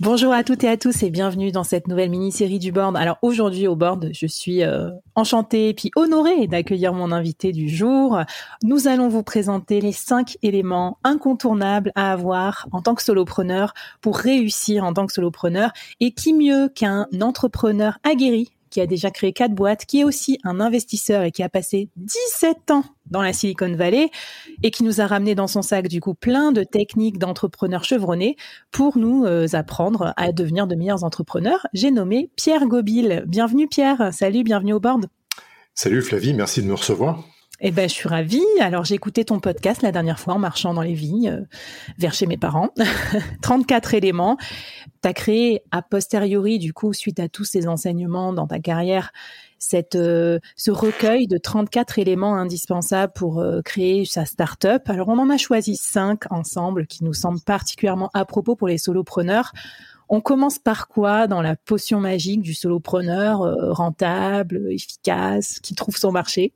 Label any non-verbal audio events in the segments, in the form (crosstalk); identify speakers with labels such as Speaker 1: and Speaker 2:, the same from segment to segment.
Speaker 1: Bonjour à toutes et à tous et bienvenue dans cette nouvelle mini-série du board. Alors aujourd'hui au board, je suis euh, enchantée et puis honorée d'accueillir mon invité du jour. Nous allons vous présenter les cinq éléments incontournables à avoir en tant que solopreneur pour réussir en tant que solopreneur. Et qui mieux qu'un entrepreneur aguerri qui a déjà créé quatre boîtes, qui est aussi un investisseur et qui a passé 17 ans dans la Silicon Valley et qui nous a ramené dans son sac du coup plein de techniques d'entrepreneurs chevronnés pour nous euh, apprendre à devenir de meilleurs entrepreneurs. J'ai nommé Pierre Gobil. Bienvenue Pierre. Salut, bienvenue au board.
Speaker 2: Salut Flavie, merci de me recevoir.
Speaker 1: Eh ben, je suis ravie. Alors, j'ai écouté ton podcast la dernière fois en marchant dans les vignes euh, vers chez mes parents. (laughs) 34 éléments. Tu as créé a posteriori, du coup, suite à tous ces enseignements dans ta carrière, cette, euh, ce recueil de 34 éléments indispensables pour euh, créer sa start-up. Alors, on en a choisi cinq ensemble qui nous semblent particulièrement à propos pour les solopreneurs. On commence par quoi dans la potion magique du solopreneur rentable, efficace, qui trouve son marché?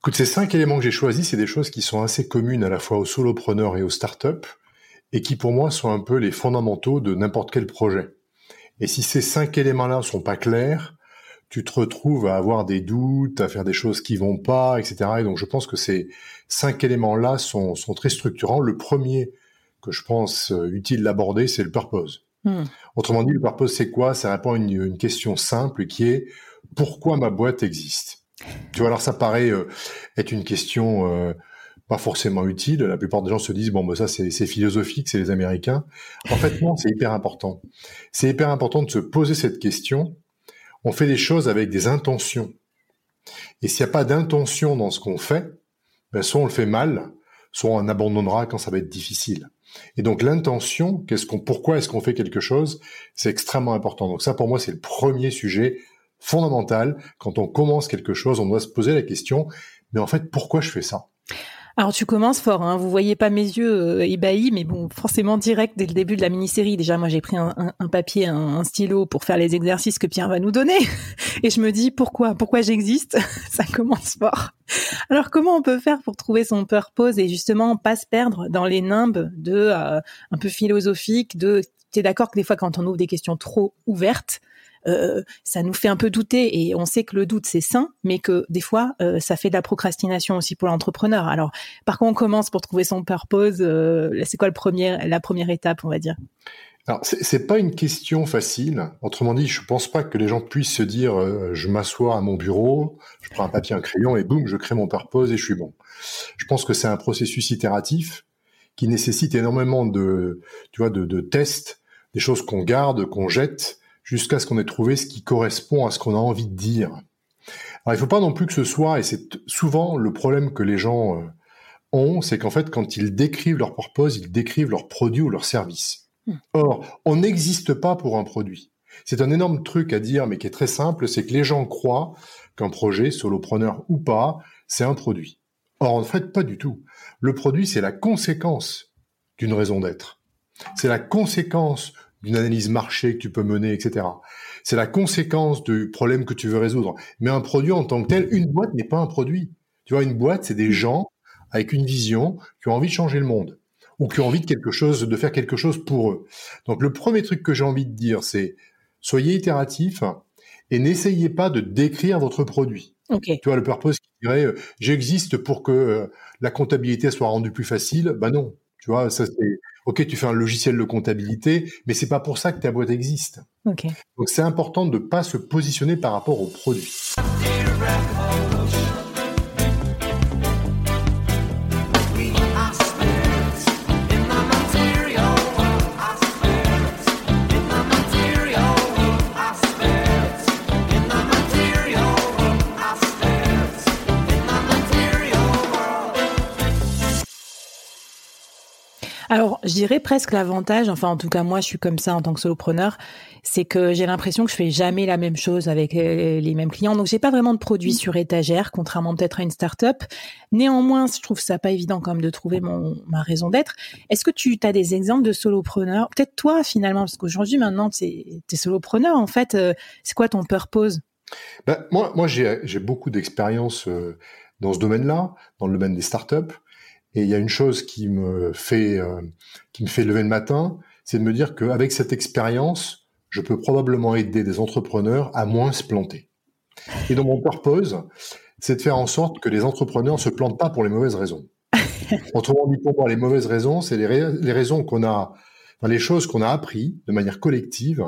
Speaker 2: Écoute, ces cinq éléments que j'ai choisis, c'est des choses qui sont assez communes à la fois aux solopreneurs et aux startups, et qui pour moi sont un peu les fondamentaux de n'importe quel projet. Et si ces cinq éléments-là sont pas clairs, tu te retrouves à avoir des doutes, à faire des choses qui vont pas, etc. Et donc je pense que ces cinq éléments-là sont, sont très structurants. Le premier que je pense euh, utile d'aborder, c'est le purpose. Hmm. Autrement dit, le purpose, c'est quoi? Ça répond à une, une question simple qui est pourquoi ma boîte existe? Tu vois, alors ça paraît euh, être une question euh, pas forcément utile. La plupart des gens se disent bon, ben ça c'est philosophique, c'est les Américains. En fait, non, c'est hyper important. C'est hyper important de se poser cette question. On fait des choses avec des intentions. Et s'il n'y a pas d'intention dans ce qu'on fait, ben soit on le fait mal, soit on abandonnera quand ça va être difficile. Et donc l'intention, pourquoi est-ce qu'on fait quelque chose, c'est extrêmement important. Donc ça, pour moi, c'est le premier sujet fondamental. Quand on commence quelque chose, on doit se poser la question, mais en fait, pourquoi je fais ça?
Speaker 1: Alors tu commences fort, hein. vous voyez pas mes yeux euh, ébahis, mais bon, forcément direct dès le début de la mini-série. Déjà, moi j'ai pris un, papier, un, stylo pour faire les exercices que Pierre va nous donner, (laughs) et je me dis pourquoi, pourquoi j'existe? (laughs) Ça commence fort. Alors comment on peut faire pour trouver son purpose et justement pas se perdre dans les nimbes de euh, un peu philosophique, de t'es d'accord que des fois quand on ouvre des questions trop ouvertes, euh, ça nous fait un peu douter et on sait que le doute c'est sain, mais que des fois euh, ça fait de la procrastination aussi pour l'entrepreneur. Alors par quoi on commence pour trouver son purpose euh, C'est quoi la première étape, on va dire?
Speaker 2: Alors, c'est pas une question facile. Autrement dit, je pense pas que les gens puissent se dire je m'assois à mon bureau, je prends un papier, un crayon et boum, je crée mon purpose et je suis bon. Je pense que c'est un processus itératif qui nécessite énormément de, tu vois, de tests, des choses qu'on garde, qu'on jette, jusqu'à ce qu'on ait trouvé ce qui correspond à ce qu'on a envie de dire. Alors il faut pas non plus que ce soit, et c'est souvent le problème que les gens euh, ont, c'est qu'en fait quand ils décrivent leur purpose, ils décrivent leur produit ou leur service. Hmm. Or, on n'existe pas pour un produit. C'est un énorme truc à dire, mais qui est très simple, c'est que les gens croient qu'un projet, solopreneur ou pas, c'est un produit. Or, en fait, pas du tout. Le produit, c'est la conséquence d'une raison d'être. C'est la conséquence d'une analyse marché que tu peux mener, etc. C'est la conséquence du problème que tu veux résoudre. Mais un produit en tant que tel, une boîte n'est pas un produit. Tu vois, une boîte, c'est des gens avec une vision qui ont envie de changer le monde ou qui ont envie de quelque chose, de faire quelque chose pour eux. Donc le premier truc que j'ai envie de dire, c'est soyez itératif et n'essayez pas de décrire votre produit.
Speaker 1: Okay.
Speaker 2: Tu vois, le purpose qui dirait euh, j'existe pour que euh, la comptabilité soit rendue plus facile, bah non. Tu vois, ça c'est ok, tu fais un logiciel de comptabilité, mais c'est pas pour ça que ta boîte existe.
Speaker 1: Okay.
Speaker 2: Donc c'est important de pas se positionner par rapport au produit.
Speaker 1: Alors, je dirais presque l'avantage, enfin en tout cas moi je suis comme ça en tant que solopreneur, c'est que j'ai l'impression que je fais jamais la même chose avec les mêmes clients. Donc j'ai pas vraiment de produits mmh. sur étagère, contrairement peut-être à une start-up. Néanmoins, je trouve ça pas évident quand même de trouver mon ma raison d'être. Est-ce que tu as des exemples de solopreneurs? Peut-être toi finalement, parce qu'aujourd'hui maintenant tu es solopreneur en fait. Euh, c'est quoi ton purpose?
Speaker 2: Ben, Moi, moi j'ai beaucoup d'expérience euh, dans ce domaine-là, dans le domaine des startups. Et il y a une chose qui me fait euh, qui me fait lever le matin, c'est de me dire qu'avec cette expérience, je peux probablement aider des entrepreneurs à moins se planter. Et donc mon purpose, c'est de faire en sorte que les entrepreneurs ne se plantent pas pour les mauvaises raisons. (laughs) Autrement dit, pour moi, les mauvaises raisons, c'est les, les, raisons qu'on a, enfin, les choses qu'on a appris de manière collective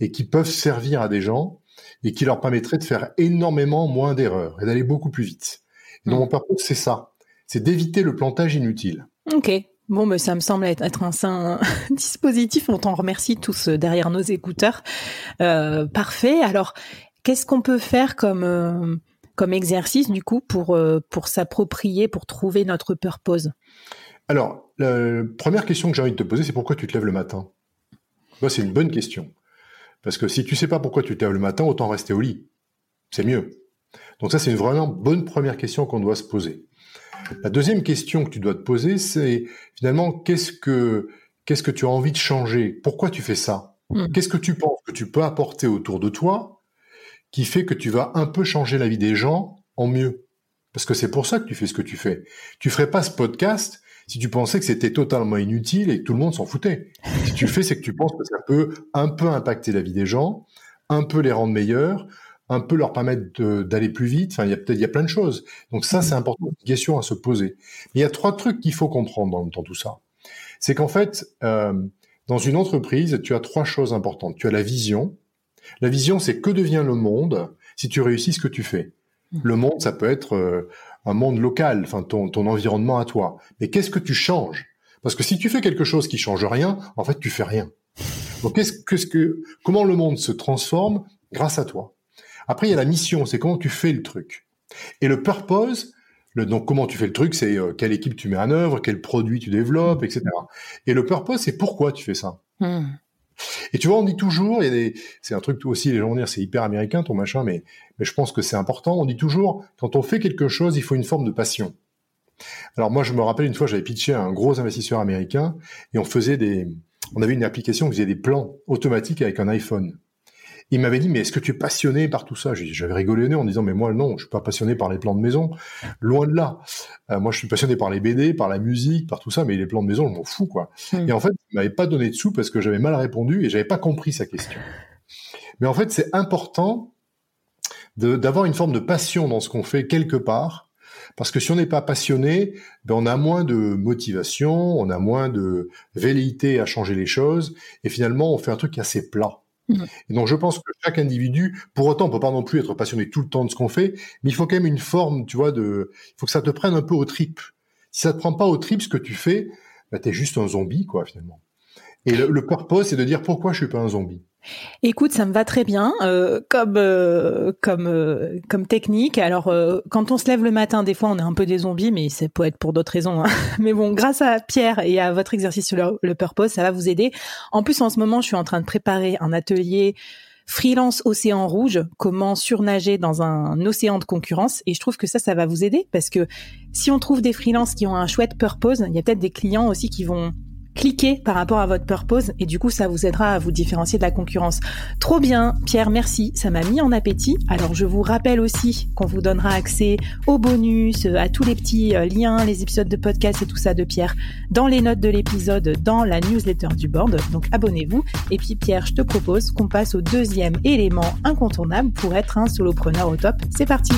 Speaker 2: et qui peuvent servir à des gens et qui leur permettraient de faire énormément moins d'erreurs et d'aller beaucoup plus vite. Et donc mmh. mon purpose, c'est ça c'est d'éviter le plantage inutile.
Speaker 1: Ok. Bon, mais ça me semble être, un sain (laughs) dispositif. On t'en remercie tous euh, derrière nos écouteurs. Euh, parfait. Alors, qu'est-ce qu'on peut faire comme euh, comme exercice du coup pour pour s'approprier, pour trouver notre purpose?
Speaker 2: Alors, la première question que j'ai envie de te poser, c'est pourquoi tu te lèves le matin? C'est une bonne question. Parce que si tu sais pas pourquoi tu te lèves le matin, autant rester au lit. C'est mieux. Donc ça, c'est une vraiment bonne première question qu'on doit se poser. La deuxième question que tu dois te poser, c'est finalement qu'est-ce que qu'est-ce que tu as envie de changer? Pourquoi tu fais ça? Hmm. Qu'est-ce que tu penses que tu peux apporter autour de toi qui fait que tu vas un peu changer la vie des gens en mieux? Parce que c'est pour ça que tu fais ce que tu fais. Tu ferais pas ce podcast si tu pensais que c'était totalement inutile et que tout le monde s'en foutait. Si tu fais, c'est que tu penses que ça peut un peu impacter la vie des gens, un peu les rendre meilleurs, un peu leur permettre d'aller plus vite. Enfin, il y a peut-être il y a plein de choses. Donc ça, c'est important, une question à se poser. Mais il y a trois trucs qu'il faut comprendre dans, dans, tout ça. C'est qu'en fait, euh, dans une entreprise, tu as trois choses importantes. Tu as la vision. La vision, c'est que devient le monde si tu réussis ce que tu fais. Mmh. Le monde, ça peut être euh, un monde local, enfin ton, ton environnement à toi. Mais qu'est-ce que tu changes? Parce que si tu fais quelque chose qui change rien, en fait, tu fais rien. Donc, qu'est-ce -ce que, comment le monde se transforme? Grâce à toi après, il y a la mission, c'est comment tu fais le truc. Et le purpose, le, donc comment tu fais le truc, c'est euh, quelle équipe tu mets en œuvre, quel produit tu développes, etc. Et le purpose, c'est pourquoi tu fais ça. Hmm. Et tu vois, on dit toujours, c'est un truc aussi, les gens vont dire, c'est hyper américain ton machin, mais, mais je pense que c'est important. On dit toujours, quand on fait quelque chose, il faut une forme de passion. Alors moi, je me rappelle une fois, j'avais pitché à un gros investisseur américain et on faisait des, on avait une application qui faisait des plans automatiques avec un iPhone. Il m'avait dit, mais est-ce que tu es passionné par tout ça? J'avais rigolé en disant, mais moi, non, je suis pas passionné par les plans de maison. Loin de là. Euh, moi, je suis passionné par les BD, par la musique, par tout ça, mais les plans de maison, je m'en fous, quoi. Hmm. Et en fait, il m'avait pas donné de sous parce que j'avais mal répondu et j'avais pas compris sa question. Mais en fait, c'est important d'avoir une forme de passion dans ce qu'on fait quelque part. Parce que si on n'est pas passionné, ben on a moins de motivation, on a moins de velléité à changer les choses, et finalement on fait un truc assez plat. Mm. Et donc je pense que chaque individu, pour autant, on peut pas non plus être passionné tout le temps de ce qu'on fait, mais il faut quand même une forme, tu vois, de, il faut que ça te prenne un peu au trip. Si ça te prend pas au trip ce que tu fais, bah t'es juste un zombie, quoi, finalement. Et le, le purpose, c'est de dire pourquoi je suis pas un zombie?
Speaker 1: Écoute, ça me va très bien euh, comme euh, comme euh, comme technique. Alors quand on se lève le matin, des fois on est un peu des zombies, mais c'est peut être pour d'autres raisons. Hein. (laughs) Mais bon, grâce à Pierre et à votre exercice sur le, le, purpose, ça va vous aider. En plus, en ce moment, je suis en train de préparer un atelier freelance océan rouge, comment surnager dans un océan de concurrence. Et je trouve que ça, ça va vous aider parce que si on trouve des freelances qui ont un chouette purpose, il y a peut-être des clients aussi qui vont cliquer par rapport à votre purpose et du coup ça vous aidera à vous différencier de la concurrence. Trop bien, Pierre, merci, ça m'a mis en appétit. Alors je vous rappelle aussi qu'on vous donnera accès aux bonus, à tous les petits euh, liens, les épisodes de podcast et tout ça de Pierre dans les notes de l'épisode, dans la newsletter du board. Donc abonnez-vous. Et puis Pierre, je te propose qu'on passe au deuxième élément incontournable pour être un solopreneur au top. C'est parti.